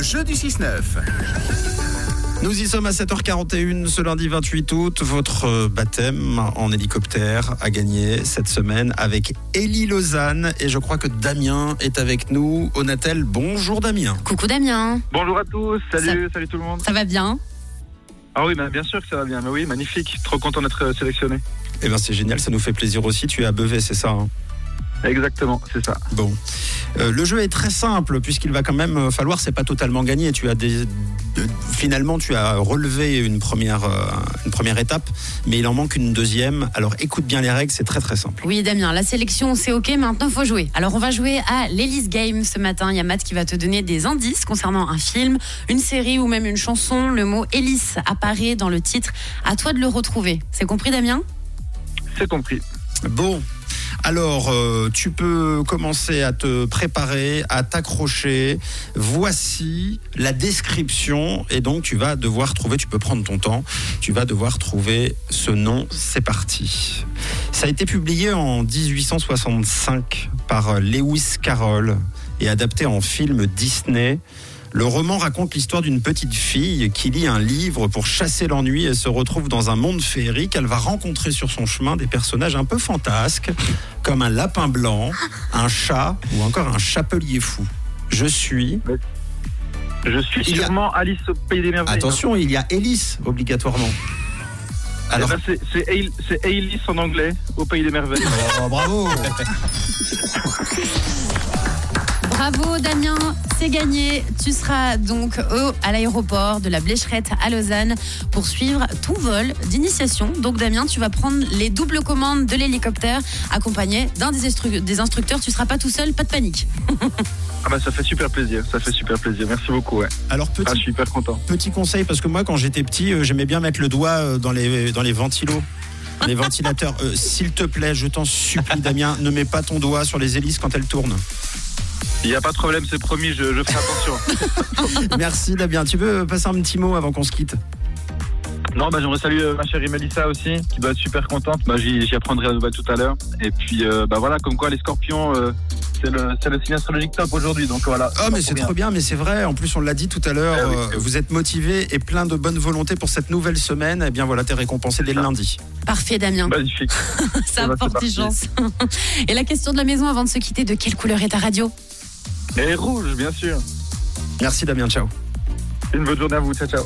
Le jeu du 6-9. Nous y sommes à 7h41 ce lundi 28 août. Votre euh, baptême en hélicoptère a gagné cette semaine avec Élie Lausanne et je crois que Damien est avec nous. Onatel, bonjour Damien. Coucou Damien, Bonjour à tous, salut, salut tout le monde. ça va bien? Ah oui, bah, bien sûr que ça va bien, mais oui, magnifique, trop content d'être euh, sélectionné. Eh bien c'est génial, ça nous fait plaisir aussi. Tu es à Bevet, c'est ça hein? Exactement, c'est ça. Bon. Euh, le jeu est très simple puisqu'il va quand même euh, falloir, c'est pas totalement gagné. Tu as des, de- finalement, tu as relevé une première, euh, une première étape, mais il en manque une deuxième. Alors écoute bien les règles, c'est très très simple. Oui Damien, la sélection c'est ok, maintenant faut jouer. Alors on va jouer à l'Elise Game ce matin. Il y a Matt qui va te donner des indices concernant un film, une série ou même une chanson. Le mot Hélice apparaît dans le titre. À toi de le retrouver. C'est compris Damien? C'est compris. Bon. Alors, euh, tu peux commencer à te préparer, à t'accrocher. Voici la description. Et donc, tu vas devoir trouver, tu peux prendre ton temps, tu vas devoir trouver ce nom. C'est parti. Ça a été publié en 1865 par Lewis Carroll et adapté en film Disney. Le roman raconte l'histoire d'une petite fille qui lit un livre pour chasser l'ennui et se retrouve dans un monde féerique. Elle va rencontrer sur son chemin des personnages un peu fantasques, comme un lapin blanc, un chat ou encore un chapelier fou. Je suis. Je suis Il y a- sûrement Alice au Pays des Merveilles. Attention, il y a Hélice obligatoirement. Alors, Alors, Ail- c'est Alice en anglais, au Pays des Merveilles. Oh, bravo. Bravo Damien, c'est gagné. Tu seras donc au, à l'aéroport de la Blécherette à Lausanne pour suivre ton vol d'initiation. Donc Damien, tu vas prendre les doubles commandes de l'hélicoptère accompagné d'un des, instru- des instructeurs. Tu seras pas tout seul, pas de panique. Ah bah ça fait super plaisir, ça fait super plaisir. Merci beaucoup, ouais. Alors Ah, je petit, suis hyper content. petit conseil parce que moi quand j'étais petit, euh, j'aimais bien mettre le doigt euh, dans les dans les ventilos. dans Les ventilateurs, Euh, s'il te plaît, je t'en supplie, Damien, ne mets pas ton doigt sur les hélices quand elles tournent. Il n'y a pas de problème, c'est promis, je, je ferai attention. Merci, Damien. Tu veux passer un petit mot avant qu'on se quitte? Non, bah j'aimerais saluer euh, ma chérie Melissa aussi, qui doit être super contente. Bah, j'y j'y apprendrai la nouvelle tout à l'heure. Et puis, euh, bah voilà, comme quoi les scorpions, euh, c'est le, c'est le signe astrologique top aujourd'hui. Donc voilà. Oh, mais c'est trop bien, mais c'est vrai. En plus, on l'a dit tout à l'heure, oui, c'est vous êtes motivé et plein de bonne volonté pour cette nouvelle semaine. Eh bien, voilà, t'es récompensé dès le lundi. Parfait Damien, Magnifique. ça bah, apporte c'est des parti. chances. Et la question de la maison avant de se quitter, de quelle couleur est ta radio? Et rouge, bien sûr. Merci, Damien. Ciao. Une bonne journée à vous. Ciao, ciao.